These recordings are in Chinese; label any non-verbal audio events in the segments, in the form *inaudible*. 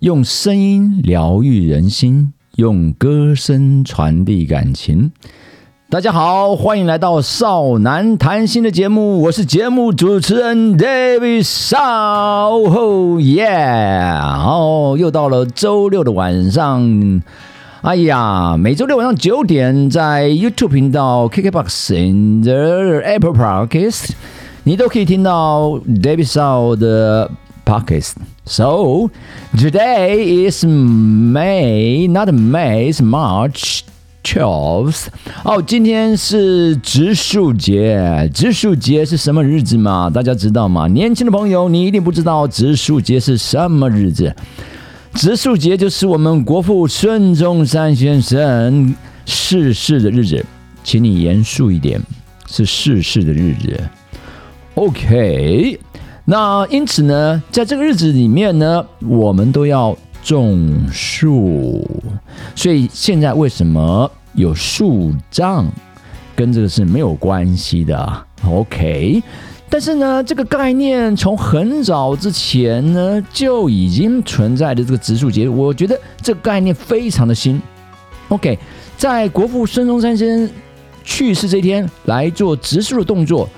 用声音疗愈人心，用歌声传递感情。大家好，欢迎来到少男谈心的节目，我是节目主持人 David 少。哦耶！哦，又到了周六的晚上。哎呀，每周六晚上九点，在 YouTube 频道、KKBox、In the Apple Podcast，你都可以听到 David 少的 Podcast。So today is May, not May, is March twelfth. 哦，今天是植树节。植树节是什么日子吗？大家知道吗？年轻的朋友，你一定不知道植树节是什么日子。植树节就是我们国父孙中山先生逝世的日子，请你严肃一点，是逝世的日子。OK。那因此呢，在这个日子里面呢，我们都要种树。所以现在为什么有树葬，跟这个是没有关系的。OK，但是呢，这个概念从很早之前呢就已经存在的这个植树节，我觉得这个概念非常的新。OK，在国父孙中山先生去世这天来做植树的动作，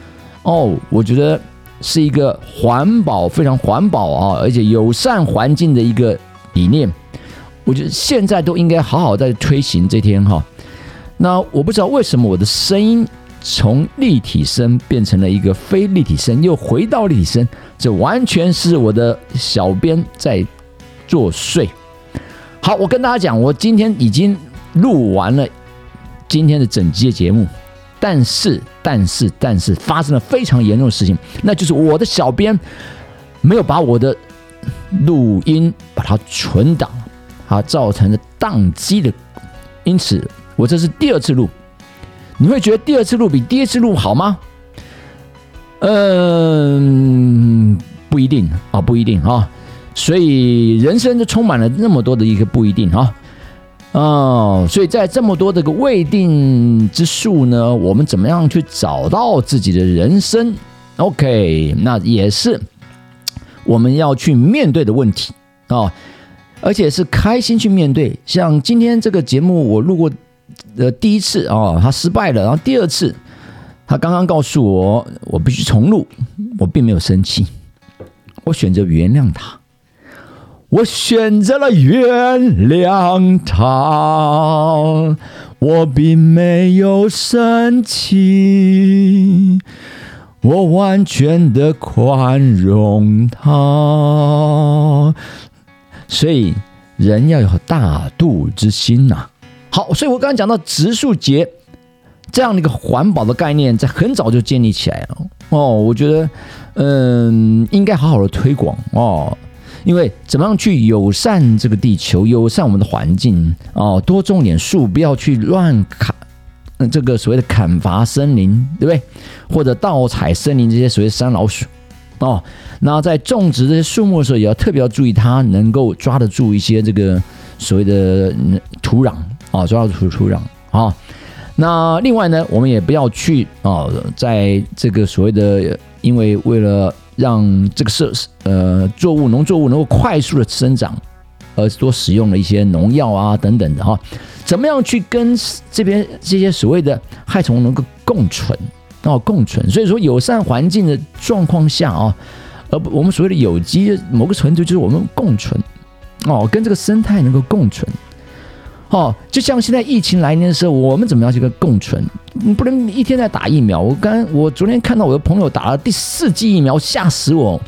哦，我觉得。是一个环保非常环保啊，而且友善环境的一个理念。我觉得现在都应该好好在推行这天哈。那我不知道为什么我的声音从立体声变成了一个非立体声，又回到立体声，这完全是我的小编在作祟。好，我跟大家讲，我今天已经录完了今天的整集的节目。但是，但是，但是，发生了非常严重的事情，那就是我的小编没有把我的录音把它存档，它，造成了宕机的。因此，我这是第二次录。你会觉得第二次录比第一次录好吗？嗯，不一定啊，不一定啊。所以，人生就充满了那么多的一个不一定啊。哦，所以在这么多的个未定之数呢，我们怎么样去找到自己的人生？OK，那也是我们要去面对的问题啊，而且是开心去面对。像今天这个节目，我录过的第一次啊，他失败了，然后第二次，他刚刚告诉我，我必须重录，我并没有生气，我选择原谅他。我选择了原谅他，我并没有生气，我完全的宽容他。所以人要有大度之心呐。好，所以我刚才讲到植树节这样的一个环保的概念，在很早就建立起来了。哦，我觉得，嗯，应该好好的推广哦。因为怎么样去友善这个地球，友善我们的环境哦，多种点树，不要去乱砍，这个所谓的砍伐森林，对不对？或者盗采森林这些所谓山老鼠哦。那在种植这些树木的时候，也要特别要注意，它能够抓得住一些这个所谓的土壤啊，抓得住土壤啊。那另外呢，我们也不要去啊，在这个所谓的，因为为了。让这个设施呃作物农作物能够快速的生长，而多使用了一些农药啊等等的哈，怎么样去跟这边这些所谓的害虫能够共存哦共存？所以说友善环境的状况下啊，而我们所谓的有机某个程度就是我们共存哦，跟这个生态能够共存。哦，就像现在疫情来临的时候，我们怎么样去跟共存？你不能一天在打疫苗。我刚我昨天看到我的朋友打了第四剂疫苗，吓死我！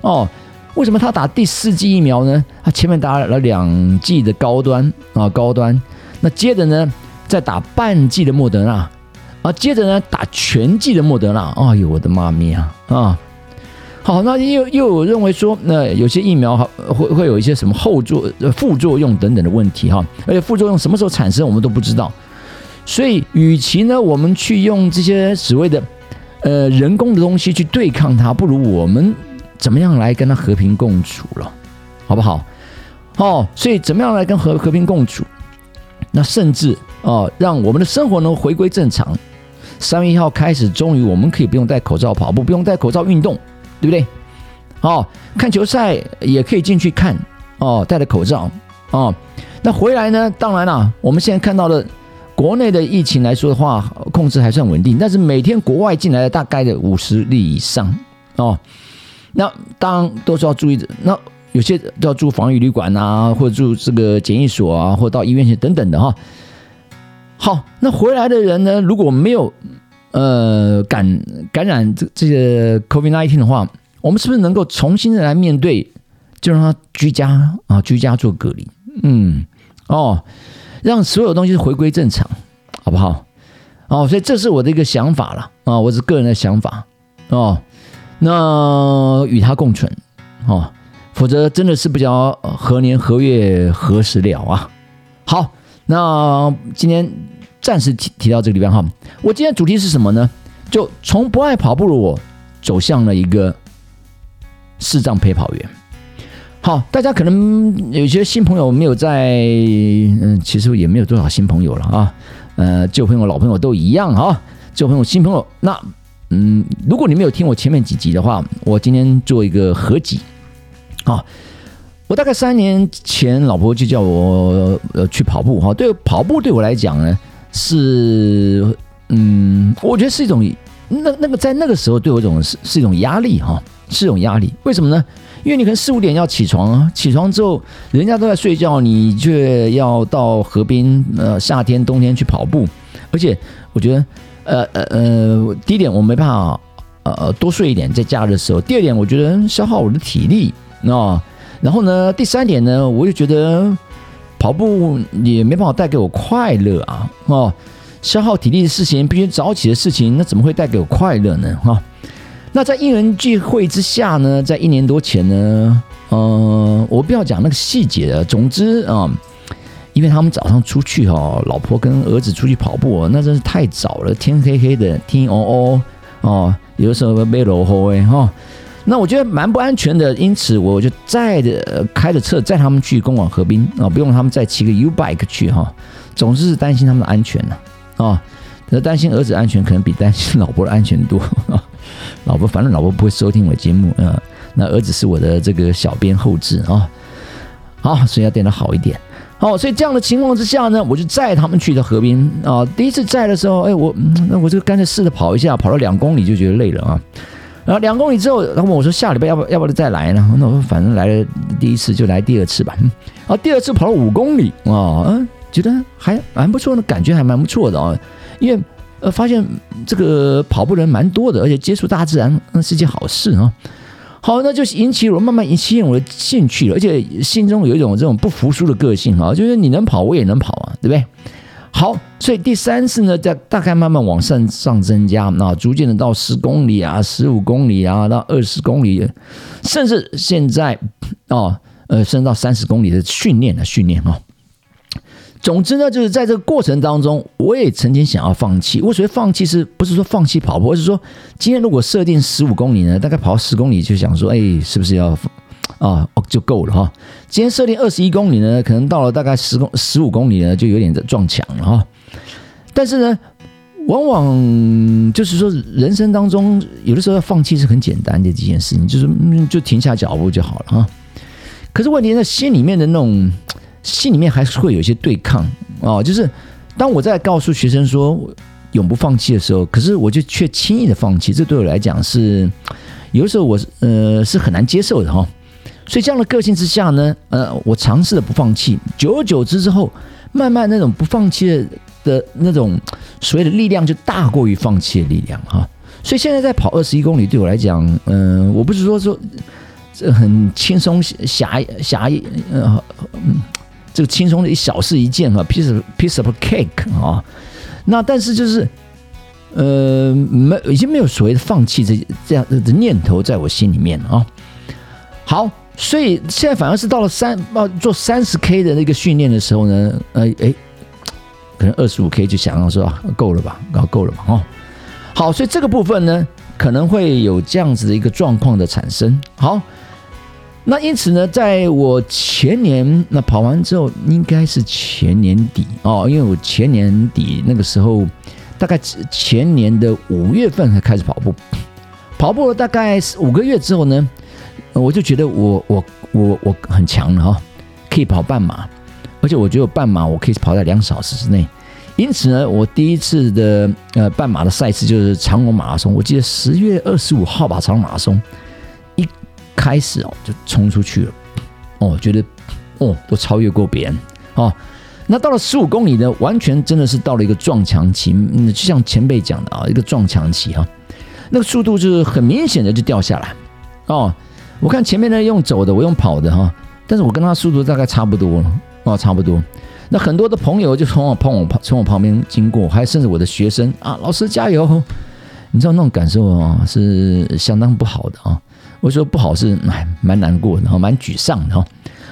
哦，为什么他打第四剂疫苗呢？他前面打了两剂的高端啊高端，那接着呢再打半剂的莫德纳，啊，接着呢打全剂的莫德纳。哎呦，我的妈咪啊啊！好，那又又有认为说，那有些疫苗哈会会有一些什么后作副作用等等的问题哈，而且副作用什么时候产生我们都不知道，所以与其呢我们去用这些所谓的呃人工的东西去对抗它，不如我们怎么样来跟他和平共处了，好不好？哦，所以怎么样来跟和和平共处？那甚至哦，让我们的生活能回归正常。三月一号开始，终于我们可以不用戴口罩跑步，不用戴口罩运动，对不对？哦，看球赛也可以进去看哦，戴着口罩哦。那回来呢？当然了，我们现在看到的国内的疫情来说的话，控制还算稳定，但是每天国外进来的大概的五十例以上哦。那当然都是要注意的。那有些都要住防疫旅馆啊，或者住这个检疫所啊，或者到医院去等等的哈。好，那回来的人呢，如果没有呃感感染这这个 COVID nineteen 的话，我们是不是能够重新的来面对，就让他居家啊，居家做隔离？嗯，哦，让所有东西回归正常，好不好？哦，所以这是我的一个想法了啊，我是个人的想法哦。那与他共存哦，否则真的是不知道何年何月何时了啊。好，那今天暂时提提到这个地方哈。我今天主题是什么呢？就从不爱跑步的我走向了一个视障陪跑员。好，大家可能有些新朋友没有在，嗯，其实也没有多少新朋友了啊。呃，旧朋友、老朋友都一样啊。旧朋友、新朋友，那。嗯，如果你没有听我前面几集的话，我今天做一个合集。啊，我大概三年前，老婆就叫我呃去跑步哈。对，跑步对我来讲呢，是嗯，我觉得是一种那那个在那个时候对我一种是是一种压力哈，是一种压力。为什么呢？因为你可能四五点要起床啊，起床之后人家都在睡觉，你却要到河边呃夏天冬天去跑步，而且我觉得。呃呃呃，第一点我没办法，呃多睡一点在假日的时候。第二点，我觉得消耗我的体力啊。然后呢，第三点呢，我就觉得跑步也没办法带给我快乐啊。哦，消耗体力的事情，必须早起的事情，那怎么会带给我快乐呢？哈。那在因缘聚会之下呢，在一年多前呢，呃，我不要讲那个细节了。总之啊。因为他们早上出去哈，老婆跟儿子出去跑步，那真是太早了，天黑黑的，天哦哦哦，有的时候被落后哎哈，那我觉得蛮不安全的，因此我就载着开着车载他们去公馆河滨啊，不用他们再骑个 U bike 去哈，总是担心他们的安全呢啊，可担心儿子安全可能比担心老婆的安全多，老婆反正老婆不会收听我的节目啊，那儿子是我的这个小编后置啊，好，所以要变得好一点。哦，所以这样的情况之下呢，我就载他们去的河边啊。第一次载的时候，哎，我那我就干脆试着跑一下，跑了两公里就觉得累了啊。然后两公里之后，他问我说：“下礼拜要不要不要再来呢？”那我说：“反正来了第一次就来第二次吧。”啊，第二次跑了五公里啊，嗯，觉得还蛮不错的，感觉还蛮不错的啊。因为呃，发现这个跑步人蛮多的，而且接触大自然那是件好事啊。好，那就引起我慢慢引起我的兴趣了，而且心中有一种这种不服输的个性啊，就是你能跑，我也能跑啊，对不对？好，所以第三次呢，在大概慢慢往上上增加，那逐渐的到十公里啊，十五公里啊，到二十公里，甚至现在哦，呃，升到三十公里的训练的训练啊。总之呢，就是在这个过程当中，我也曾经想要放弃。我所谓放弃，是不是说放弃跑步，而是说今天如果设定十五公里呢，大概跑十公里就想说，哎，是不是要啊哦就够了哈？今天设定二十一公里呢，可能到了大概十公十五公里呢，就有点撞墙了哈。但是呢，往往就是说，人生当中有的时候要放弃是很简单的几件事情，就是嗯就停下脚步就好了哈。可是问题在心里面的那种。心里面还是会有一些对抗啊，就是当我在告诉学生说永不放弃的时候，可是我就却轻易的放弃，这对我来讲是有的时候我呃是很难接受的哈。所以这样的个性之下呢，呃，我尝试的不放弃，久而久之之后，慢慢那种不放弃的的那种所谓的力量就大过于放弃的力量哈。所以现在在跑二十一公里对我来讲，嗯，我不是说说这很轻松狭狭呃嗯。这个轻松的一小事一件啊，piece piece of cake 啊，那但是就是，呃，没已经没有所谓的放弃这这样的念头在我心里面啊。好，所以现在反而是到了三啊做三十 k 的那个训练的时候呢，呃，哎，可能二十五 k 就想要说啊够了吧，搞够了吧，哦，好，所以这个部分呢，可能会有这样子的一个状况的产生。好。那因此呢，在我前年那跑完之后，应该是前年底哦，因为我前年底那个时候，大概前年的五月份才开始跑步，*laughs* 跑步了大概五个月之后呢，我就觉得我我我我很强了哈，可以跑半马，而且我觉得半马我可以跑在两小时之内。因此呢，我第一次的呃半马的赛事就是长隆马拉松，我记得十月二十五号吧，长隆马拉松。开始哦，就冲出去了，哦，觉得哦，都超越过别人哦。那到了十五公里呢，完全真的是到了一个撞墙期，嗯，就像前辈讲的啊，一个撞墙期哈。那个速度就是很明显的就掉下来哦。我看前面呢用走的，我用跑的哈，但是我跟他速度大概差不多了哦，差不多。那很多的朋友就从我旁我旁从我旁边经过，还甚至我的学生啊，老师加油！你知道那种感受啊，是相当不好的啊。我说不好是蛮蛮难过的哈，蛮沮丧的哈。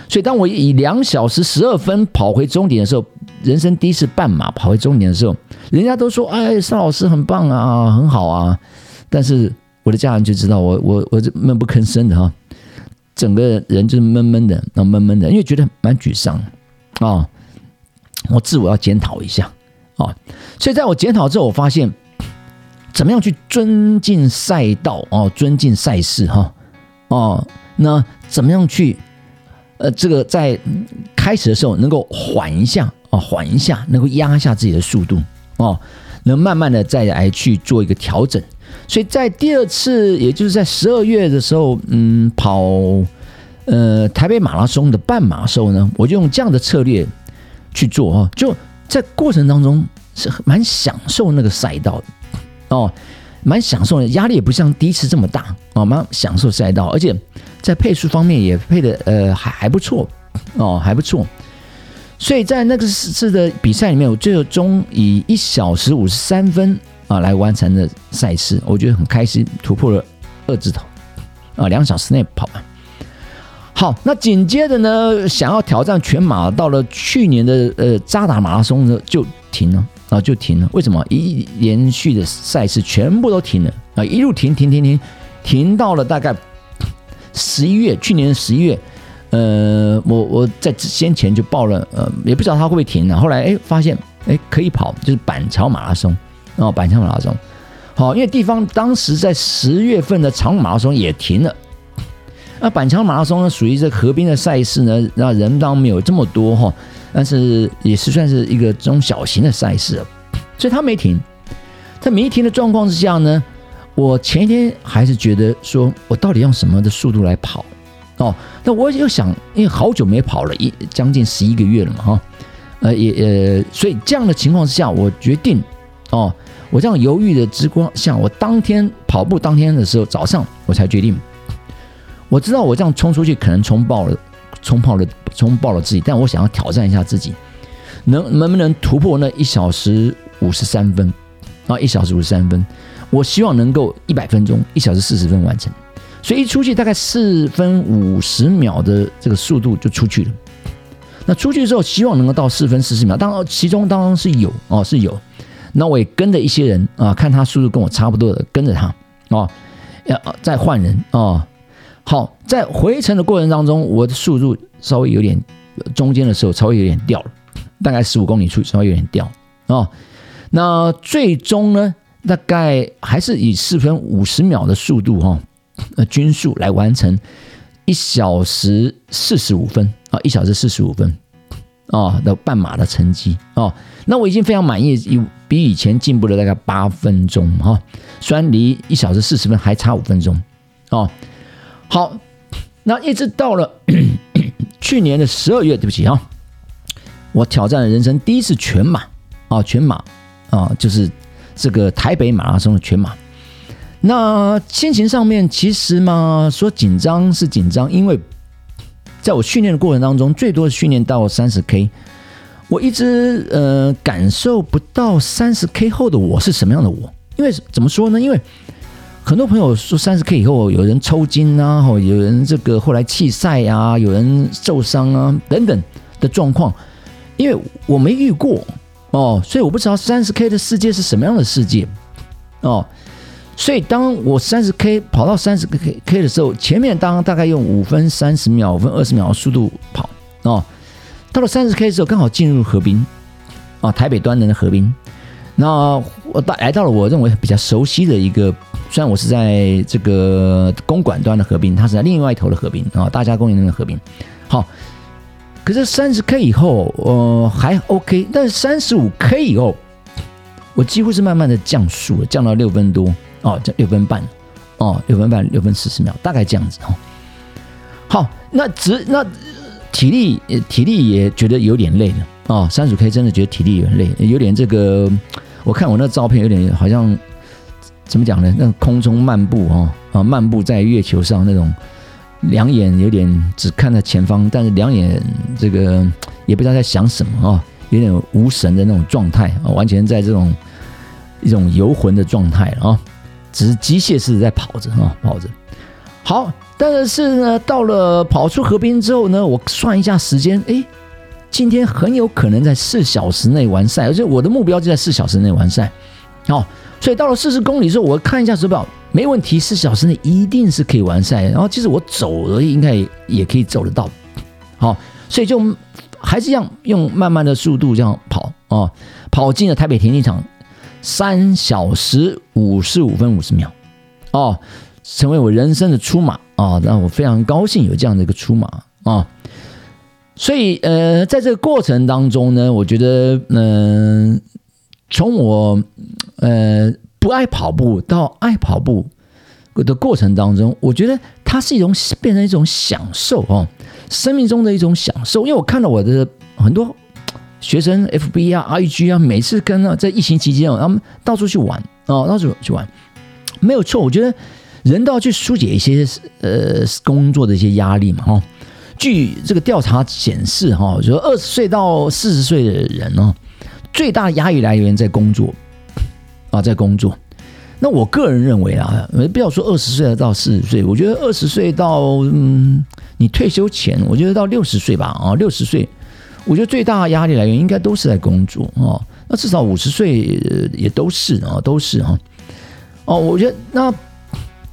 所以当我以两小时十二分跑回终点的时候，人生第一次半马跑回终点的时候，人家都说：“哎，邵老师很棒啊，很好啊。”但是我的家人就知道我我我这闷不吭声的哈，整个人就是闷闷的，那闷闷的，因为觉得蛮沮丧啊。我自我要检讨一下啊。所以在我检讨之后，我发现怎么样去尊敬赛道哦，尊敬赛事哈。哦，哦那怎么样去？呃，这个在开始的时候能够缓一下啊，缓一下，能够压一下自己的速度哦，能慢慢的再来去做一个调整。所以在第二次，也就是在十二月的时候，嗯，跑呃台北马拉松的半马时候呢，我就用这样的策略去做哈，就在过程当中是蛮享受那个赛道的哦。蛮享受的，压力也不像第一次这么大哦，蛮享受赛道，而且在配速方面也配的呃还还不错哦，还不错。所以在那个次的比赛里面，我最终以一小时五十三分啊来完成的赛事，我觉得很开心，突破了二字头啊，两小时内跑完。好，那紧接着呢，想要挑战全马，到了去年的呃扎达马拉松呢就停了。然后，就停了。为什么？一连续的赛事全部都停了啊！一路停停停停，停到了大概十一月，去年十一月。呃，我我在先前就报了，呃，也不知道他会不会停呢。后来哎，发现哎可以跑，就是板桥马拉松哦，板桥马拉松。好，因为地方当时在十月份的长马拉松也停了。那板桥马拉松呢，属于这河边的赛事呢，那人当然没有这么多哈。但是也是算是一个中小型的赛事，所以他没停。在没停的状况之下呢，我前一天还是觉得说，我到底用什么的速度来跑？哦，那我又想，因为好久没跑了，一将近十一个月了嘛，哈，呃，也呃，所以这样的情况之下，我决定，哦，我这样犹豫的之光，下我当天跑步当天的时候，早上我才决定，我知道我这样冲出去可能冲爆了。冲泡了，冲爆了自己，但我想要挑战一下自己，能能不能突破那一小时五十三分啊？一小时五十三分，我希望能够一百分钟，一小时四十分完成。所以一出去大概四分五十秒的这个速度就出去了。那出去之后，希望能够到四分四十秒。当然，其中当然是有哦，是有。那我也跟着一些人啊，看他速度跟我差不多的，跟着他哦，要再换人哦。好，在回程的过程当中，我的速度稍微有点，中间的时候稍微有点掉了，大概十五公里处稍微有点掉啊。那最终呢，大概还是以四分五十秒的速度哈，呃均速来完成一小时四十五分啊，一小时四十五分啊的半马的成绩啊。那我已经非常满意，以比以前进步了大概八分钟哈，虽然离一小时四十分还差五分钟啊。好，那一直到了 *clears throat* 去年的十二月，对不起啊，我挑战了人生第一次全马啊，全马啊，就是这个台北马拉松的全马。那心情上面其实嘛，说紧张是紧张，因为在我训练的过程当中，最多训练到三十 K，我一直呃感受不到三十 K 后的我是什么样的我，因为怎么说呢？因为很多朋友说三十 K 以后有人抽筋啊，或有人这个后来弃赛啊，有人受伤啊等等的状况，因为我没遇过哦，所以我不知道三十 K 的世界是什么样的世界哦，所以当我三十 K 跑到三十 K K 的时候，前面当大概用五分三十秒、五分二十秒的速度跑哦，到了三十 K 的时候，刚好进入河滨啊，台北端的河滨。那我到来到了我认为比较熟悉的一个，虽然我是在这个公馆端的合并，它是在另外一头的合并啊，大家公园那边河滨。好，可是三十 K 以后，呃，还 OK，但是三十五 K 以后，我几乎是慢慢的降速，降到六分多。哦，降六分半，哦，六分半，六分四十秒，大概这样子哦。好，那只那体力，体力也觉得有点累了哦。三十 K 真的觉得体力有点累，有点这个，我看我那照片有点好像怎么讲呢？那空中漫步哦，啊，漫步在月球上那种，两眼有点只看着前方，但是两眼这个也不知道在想什么哦，有点无神的那种状态啊，完全在这种一种游魂的状态啊。只是机械式的在跑着啊，跑着。好，但是呢，到了跑出河边之后呢，我算一下时间，哎，今天很有可能在四小时内完赛，而且我的目标就在四小时内完赛。好，所以到了四十公里之后，我看一下手表，没问题，四小时内一定是可以完赛。然后其实我走而已，应该也可以走得到。好，所以就还是一样用慢慢的速度这样跑啊，跑进了台北田径场。三小时五十五分五十秒，哦，成为我人生的出马啊！让我非常高兴有这样的一个出马啊！所以呃，在这个过程当中呢，我觉得嗯，从我呃不爱跑步到爱跑步的过程当中，我觉得它是一种变成一种享受哦，生命中的一种享受。因为我看到我的很多。学生 FB 啊，IG 啊，每次跟啊，在疫情期间哦，他们到处去玩哦，到处去玩，没有错。我觉得人都要去疏解一些呃工作的一些压力嘛，哈。据这个调查显示，哈，就二十岁到四十岁的人呢，最大的压力来源在工作啊，在工作。那我个人认为啊，不要说二十岁到四十岁，我觉得二十岁到嗯，你退休前，我觉得到六十岁吧，啊，六十岁。我觉得最大的压力来源应该都是在工作哦，那至少五十岁也都是啊，都是哈。哦，我觉得那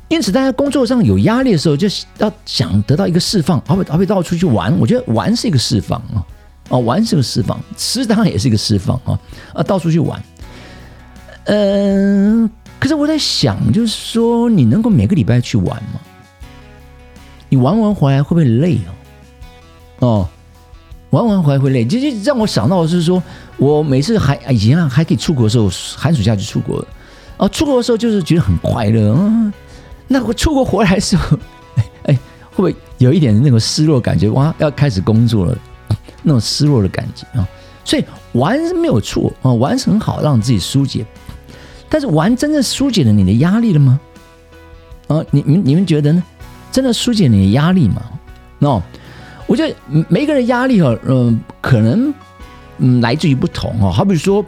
因此，大家工作上有压力的时候，就要想得到一个释放，而不而不到处去玩。我觉得玩是一个释放啊，哦，玩是个释放，吃当然也是一个释放啊，啊，到处去玩。嗯，可是我在想，就是说，你能够每个礼拜去玩吗？你玩完回来会不会累哦？哦。玩完回来会累，就就让我想到的是说，我每次还以前还可以出国的时候，寒暑假就出国了，啊，出国的时候就是觉得很快乐嗯。那我出国回来的时候，哎，会不会有一点那种失落感觉？哇，要开始工作了，那种失落的感觉啊。所以玩是没有错啊，玩是很好，让自己疏解。但是玩真正疏解了你的压力了吗？啊，你你你们觉得呢？真的疏解你的压力吗？那。我觉得每个人压力哈，嗯，可能嗯来自于不同哈。好比说，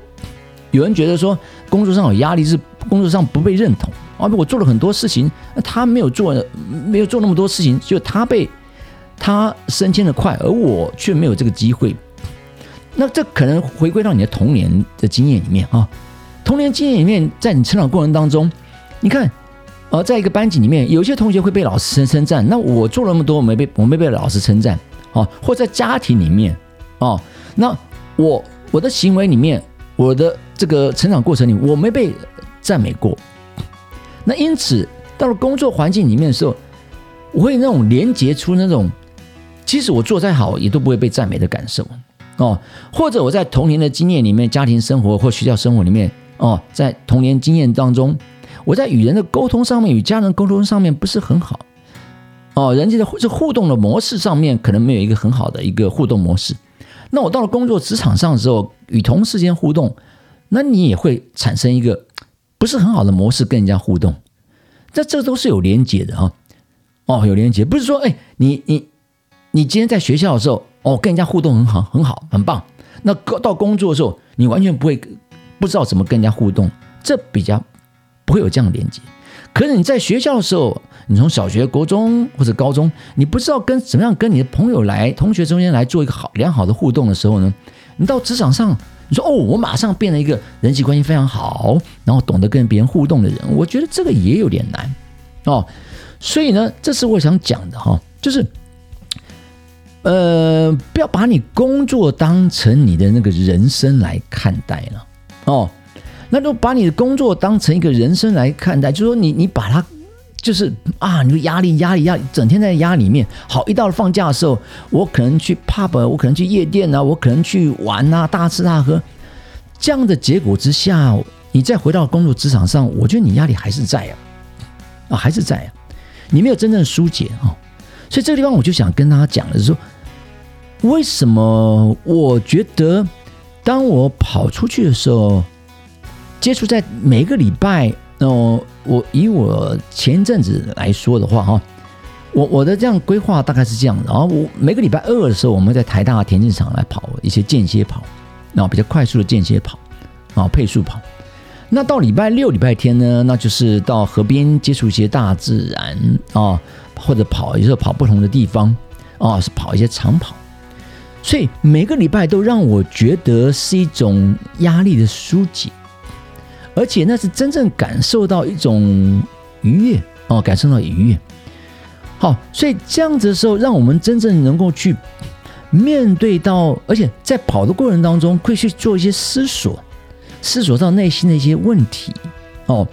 有人觉得说工作上有压力是工作上不被认同，啊，我做了很多事情，他没有做，没有做那么多事情，就他被他升迁的快，而我却没有这个机会。那这可能回归到你的童年的经验里面啊，童年经验里面，在你成长过程当中，你看。呃在一个班级里面，有些同学会被老师称称赞，那我做了那么多，我没被我没被老师称赞，哦，或在家庭里面，哦，那我我的行为里面，我的这个成长过程里，我没被赞美过，那因此到了工作环境里面的时候，我会那种连结出那种，即使我做再好，也都不会被赞美的感受，哦，或者我在童年的经验里面，家庭生活或学校生活里面，哦，在童年经验当中。我在与人的沟通上面，与家人沟通上面不是很好，哦，人际的这互动的模式上面可能没有一个很好的一个互动模式。那我到了工作职场上的时候，与同事间互动，那你也会产生一个不是很好的模式跟人家互动。这这都是有连结的啊，哦，有连结，不是说哎，你你你今天在学校的时候，哦，跟人家互动很好，很好，很棒。那到工作的时候，你完全不会不知道怎么跟人家互动，这比较。不会有这样的连接，可是你在学校的时候，你从小学、国中或者高中，你不知道跟怎么样跟你的朋友来、同学中间来做一个好良好的互动的时候呢？你到职场上，你说哦，我马上变了一个人际关系非常好，然后懂得跟别人互动的人，我觉得这个也有点难哦。所以呢，这是我想讲的哈，就是呃，不要把你工作当成你的那个人生来看待了哦。那就把你的工作当成一个人生来看待，就说你你把它。就是啊，你压力压力压，整天在压里面。好，一到了放假的时候，我可能去 pub，我可能去夜店啊，我可能去玩啊，大吃大喝。这样的结果之下，你再回到工作职场上，我觉得你压力还是在啊，啊还是在啊，你没有真正疏解啊。所以这个地方我就想跟大家讲的是说，为什么我觉得当我跑出去的时候，接触在每个礼拜。那我以我前一阵子来说的话，哈，我我的这样规划大概是这样的。然后我每个礼拜二的时候，我们在台大田径场来跑一些间歇跑，然后比较快速的间歇跑，啊，配速跑。那到礼拜六、礼拜天呢，那就是到河边接触一些大自然啊，或者跑，有时候跑不同的地方啊，是跑一些长跑。所以每个礼拜都让我觉得是一种压力的疏解。而且那是真正感受到一种愉悦哦，感受到愉悦。好，所以这样子的时候，让我们真正能够去面对到，而且在跑的过程当中，会去做一些思索，思索到内心的一些问题哦。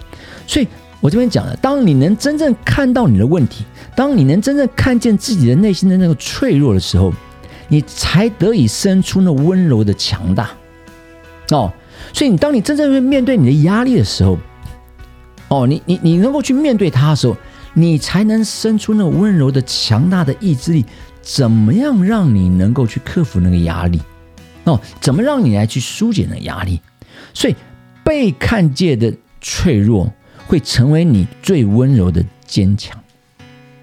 所以我这边讲了，当你能真正看到你的问题，当你能真正看见自己的内心的那个脆弱的时候，你才得以生出那温柔的强大哦。所以，你当你真正去面对你的压力的时候，哦，你你你能够去面对它的时候，你才能生出那温柔的、强大的意志力。怎么样让你能够去克服那个压力？哦，怎么让你来去疏解那压力？所以，被看见的脆弱会成为你最温柔的坚强。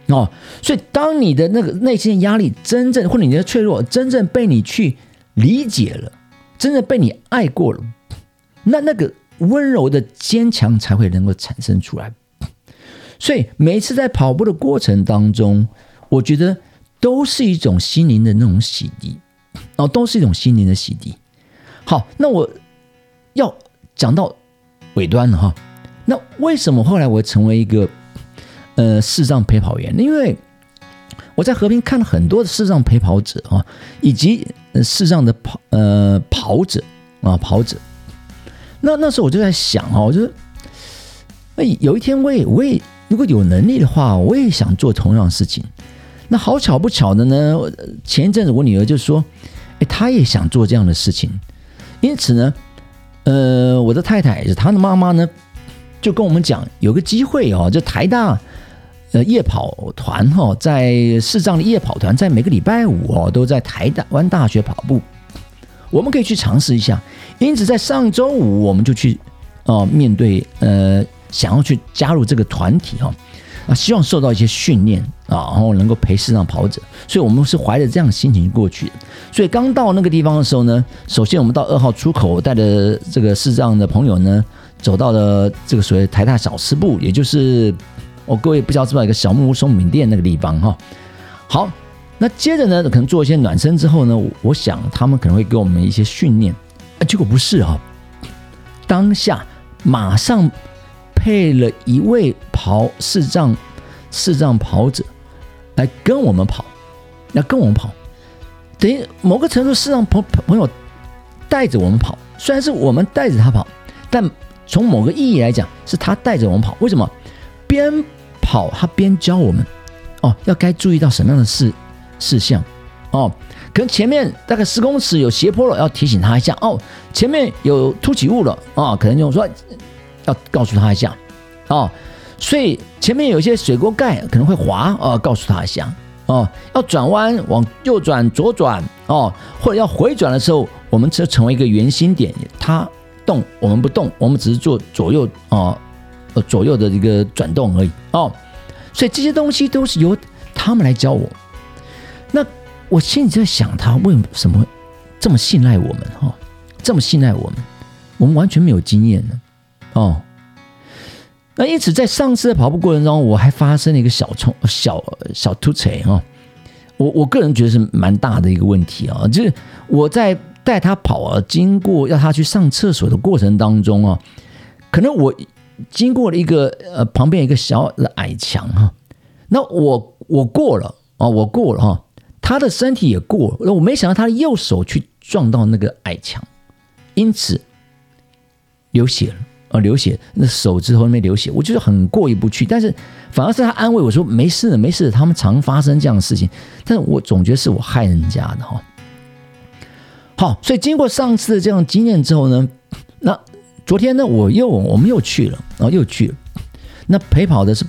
哦，所以当你的那个内心的压力真正，或者你的脆弱真正被你去理解了，真正被你爱过了。那那个温柔的坚强才会能够产生出来，所以每一次在跑步的过程当中，我觉得都是一种心灵的那种洗涤，哦，都是一种心灵的洗涤。好，那我要讲到尾端了哈。那为什么后来我成为一个呃视障陪跑员？因为我在和平看了很多的视障陪跑者啊，以及视障的跑呃跑者啊跑者。那那时候我就在想哦，我就哎，有一天我也我也如果有能力的话，我也想做同样的事情。那好巧不巧的呢，前一阵子我女儿就说，哎，她也想做这样的事情。因此呢，呃，我的太太是她的妈妈呢，就跟我们讲，有个机会哦，就台大呃夜跑团哈，在视障的夜跑团，在每个礼拜五哦，都在台大湾大学跑步，我们可以去尝试一下。因此，在上周五，我们就去哦，面对呃，想要去加入这个团体哈，啊，希望受到一些训练啊，然后能够陪视障跑者，所以我们是怀着这样的心情过去的。所以刚到那个地方的时候呢，首先我们到二号出口，带着这个视障的朋友呢，走到了这个所谓台大小吃部，也就是我各位不知道知不知道一个小木屋松饼店那个地方哈。好，那接着呢，可能做一些暖身之后呢，我想他们可能会给我们一些训练。啊，结果不是啊！当下马上配了一位跑视障视障跑者来跟我们跑，来跟我们跑，等于某个程度是让朋朋友带着我们跑。虽然是我们带着他跑，但从某个意义来讲，是他带着我们跑。为什么？边跑他边教我们哦，要该注意到什么样的事事项哦。可能前面大概十公尺有斜坡了，要提醒他一下哦。前面有凸起物了啊，可能就说要告诉他一下哦。所以前面有些水沟盖可能会滑哦，告诉他一下哦。要转弯往右转、左转哦，或者要回转的时候，我们只成为一个圆心点，它动我们不动，我们只是做左右啊呃左右的一个转动而已哦。所以这些东西都是由他们来教我。那。我心里在想，他为什么这么信赖我们？哈，这么信赖我们，我们完全没有经验呢。哦，那因此在上次的跑步过程中，我还发生了一个小冲、小小突锤哈。我我个人觉得是蛮大的一个问题啊，就是我在带他跑啊，经过要他去上厕所的过程当中啊，可能我经过了一个呃旁边一个小的矮墙哈，那我我过了啊，我过了哈，他的身体也过，那我没想到他的右手去撞到那个矮墙，因此流血了。啊，流血，那手指头那边流血，我就是很过意不去，但是反而是他安慰我说没事的，没事的，他们常发生这样的事情，但是我总觉得是我害人家的哈。好，所以经过上次的这样经验之后呢，那昨天呢，我又我们又去了，然后又去了。那陪跑的是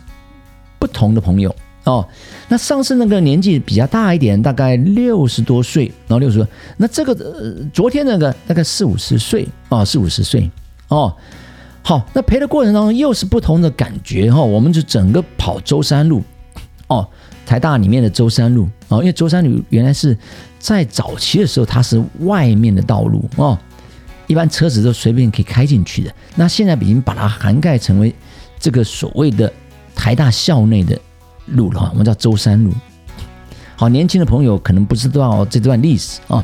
不同的朋友哦。那上次那个年纪比较大一点，大概六十多岁，然后六十多。那这个呃，昨天那个大概四五十岁啊，四五十岁哦。好，那陪的过程当中又是不同的感觉哈。我们就整个跑舟山路哦，台大里面的舟山路哦，因为舟山路原来是。在早期的时候，它是外面的道路哦，一般车子都随便可以开进去的。那现在已经把它涵盖成为这个所谓的台大校内的路了哈，我们叫舟山路。好，年轻的朋友可能不知道这段历史啊。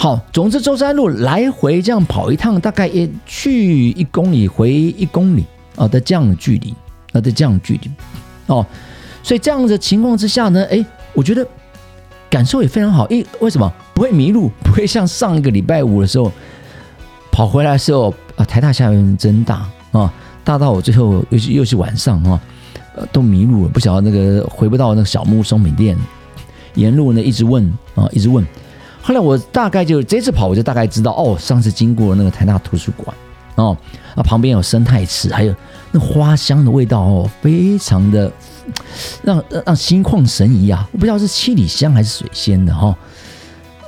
好，总之舟山路来回这样跑一趟，大概也去一公里，回一公里啊的这样的距离啊的这样的距离哦。所以这样的情况之下呢，哎，我觉得。感受也非常好，因为什么不会迷路，不会像上一个礼拜五的时候跑回来的时候啊，台大下面真大啊，大到我最后又是又是晚上啊，都迷路了，不晓得那个回不到那个小木松饼店，沿路呢一直问啊一直问，后来我大概就这次跑我就大概知道哦，上次经过那个台大图书馆哦，啊旁边有生态池，还有那花香的味道哦，非常的。让让心旷神怡啊！我不知道是七里香还是水仙的哈。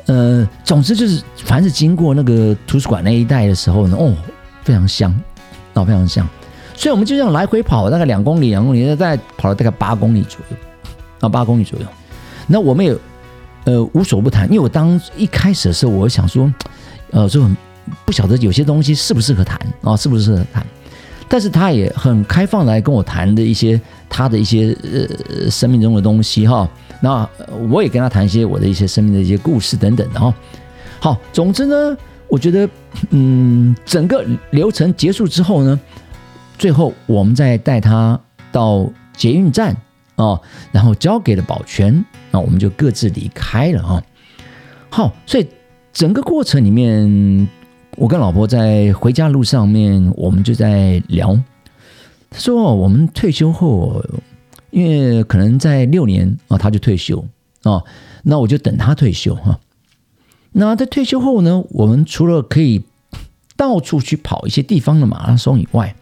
呃，总之就是，凡是经过那个图书馆那一带的时候呢，哦，非常香，哦，非常香。所以我们就这样来回跑，大概两公里，两公里，再跑了大概八公里左右，啊，八公里左右。那我们也呃无所不谈，因为我当一开始的时候，我想说，呃，就很不晓得有些东西适不适合谈啊，适不适合谈。但是他也很开放来跟我谈的一些他的一些呃生命中的东西哈，那我也跟他谈一些我的一些生命的一些故事等等的哈。好，总之呢，我觉得嗯，整个流程结束之后呢，最后我们再带他到捷运站啊，然后交给了保全，那我们就各自离开了哈。好，所以整个过程里面。我跟老婆在回家路上面，我们就在聊。他说：“我们退休后，因为可能在六年啊，他就退休啊。那我就等他退休哈。那在退休后呢，我们除了可以到处去跑一些地方的马拉松以外，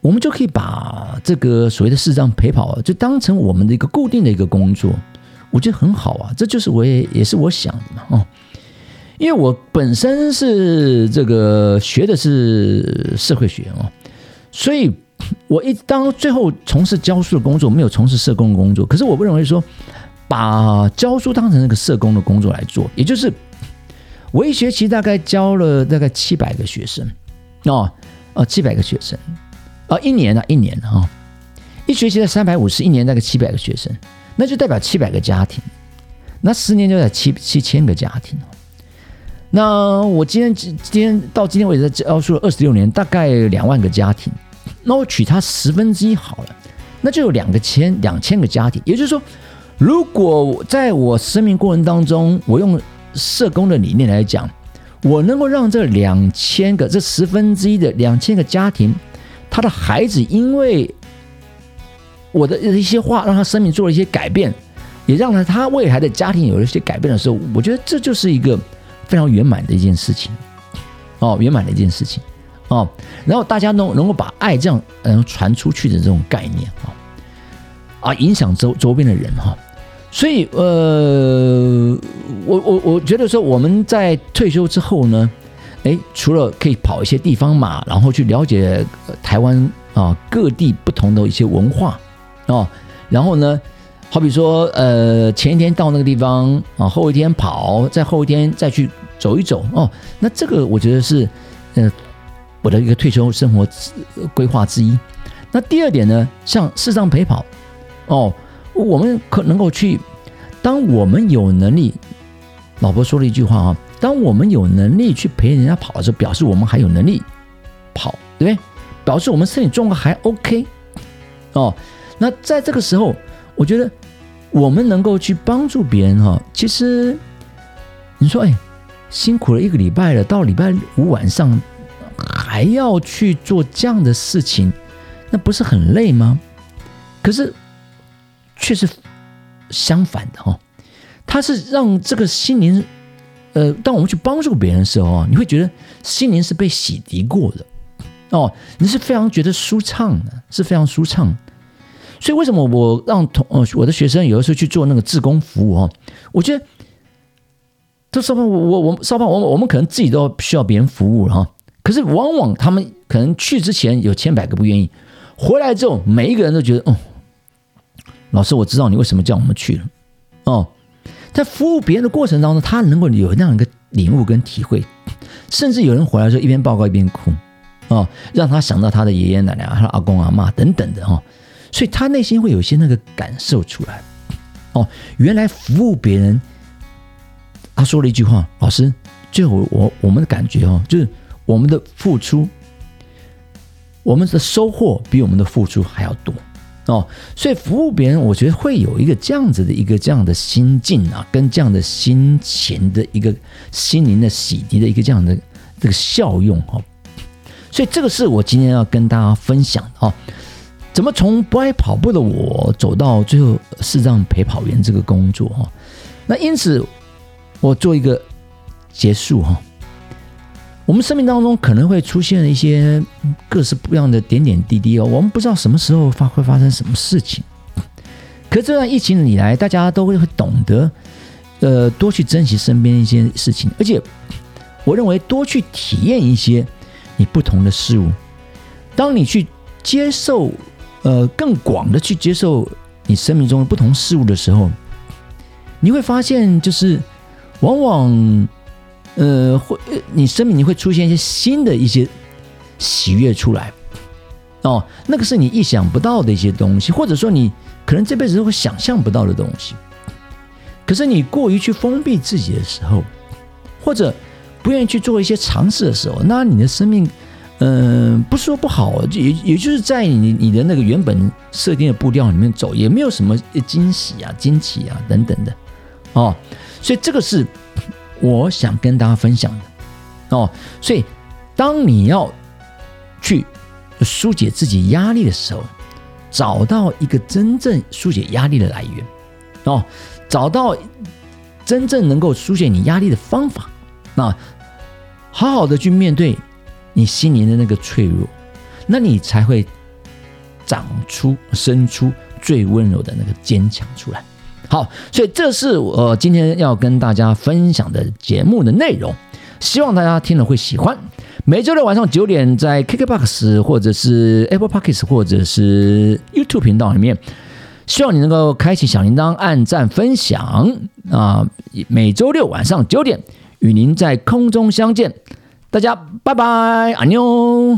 我们就可以把这个所谓的视障陪跑，就当成我们的一个固定的一个工作。我觉得很好啊，这就是我也也是我想的嘛哦。”因为我本身是这个学的是社会学哦，所以我一当最后从事教书的工作，没有从事社工的工作。可是我不认为说把教书当成那个社工的工作来做，也就是我一学期大概教了大概七百个学生哦，哦七百个学生啊，一年呢一年啊，一学期在三百五十，一年大概七百个学生，那就代表七百个家庭，那十年就在七七千个家庭那我今天今天到今天为止教书了二十六年，大概两万个家庭。那我取它十分之一好了，那就有两个千两千个家庭。也就是说，如果在我生命过程当中，我用社工的理念来讲，我能够让这两千个这十分之一的两千个家庭，他的孩子因为我的一些话，让他生命做了一些改变，也让他他未来的家庭有了一些改变的时候，我觉得这就是一个。非常圆满的一件事情，哦，圆满的一件事情，哦，然后大家能能够把爱这样嗯传出去的这种概念啊，啊，影响周周边的人哈，所以呃，我我我觉得说我们在退休之后呢，哎，除了可以跑一些地方嘛，然后去了解台湾啊各地不同的一些文化哦，然后呢。好比说，呃，前一天到那个地方啊，后一天跑，再后一天再去走一走哦。那这个我觉得是，呃，我的一个退休生活规划之一。那第二点呢，像视障陪跑哦，我们可能够去，当我们有能力老婆说了一句话啊：当我们有能力去陪人家跑的时候，表示我们还有能力跑，对不对？表示我们身体状况还 OK 哦。那在这个时候，我觉得我们能够去帮助别人哈，其实你说哎，辛苦了一个礼拜了，到礼拜五晚上还要去做这样的事情，那不是很累吗？可是却是相反的哈，它是让这个心灵，呃，当我们去帮助别人的时候啊，你会觉得心灵是被洗涤过的哦，你是非常觉得舒畅的，是非常舒畅。所以为什么我让同呃我的学生有的时候去做那个志工服务哦？我觉得这少胖我我我少胖我我们可能自己都需要别人服务了哈。可是往往他们可能去之前有千百个不愿意，回来之后每一个人都觉得哦，老师我知道你为什么叫我们去了哦。在服务别人的过程当中，他能够有那样一个领悟跟体会，甚至有人回来时候一边报告一边哭哦，让他想到他的爷爷奶奶、他的阿公阿妈等等的哈。所以他内心会有一些那个感受出来，哦，原来服务别人，他说了一句话，老师，最后我我们的感觉哦，就是我们的付出，我们的收获比我们的付出还要多。哦，所以服务别人，我觉得会有一个这样子的一个这样的心境啊，跟这样的心情的一个心灵的洗涤的一个这样的这个效用哈，所以这个是我今天要跟大家分享的哦。怎么从不爱跑步的我走到最后是让陪跑员这个工作哈？那因此我做一个结束哈。我们生命当中可能会出现一些各式不一样的点点滴滴哦，我们不知道什么时候发会发生什么事情。可这段疫情以来，大家都会懂得，呃，多去珍惜身边一些事情，而且我认为多去体验一些你不同的事物。当你去接受。呃，更广的去接受你生命中的不同事物的时候，你会发现，就是往往，呃，会你生命你会出现一些新的一些喜悦出来，哦，那个是你意想不到的一些东西，或者说你可能这辈子都会想象不到的东西。可是你过于去封闭自己的时候，或者不愿意去做一些尝试的时候，那你的生命。嗯，不说不好，也也就是在你你的那个原本设定的步调里面走，也没有什么惊喜啊、惊奇啊等等的哦。所以这个是我想跟大家分享的哦。所以当你要去疏解自己压力的时候，找到一个真正疏解压力的来源哦，找到真正能够疏解你压力的方法，那好好的去面对。你心灵的那个脆弱，那你才会长出、生出最温柔的那个坚强出来。好，所以这是我今天要跟大家分享的节目的内容，希望大家听了会喜欢。每周六晚上九点，在 Kickbox 或者是 Apple Podcasts 或者是 YouTube 频道里面，希望你能够开启小铃铛、按赞、分享啊！每周六晚上九点，与您在空中相见。大家拜拜，阿妞。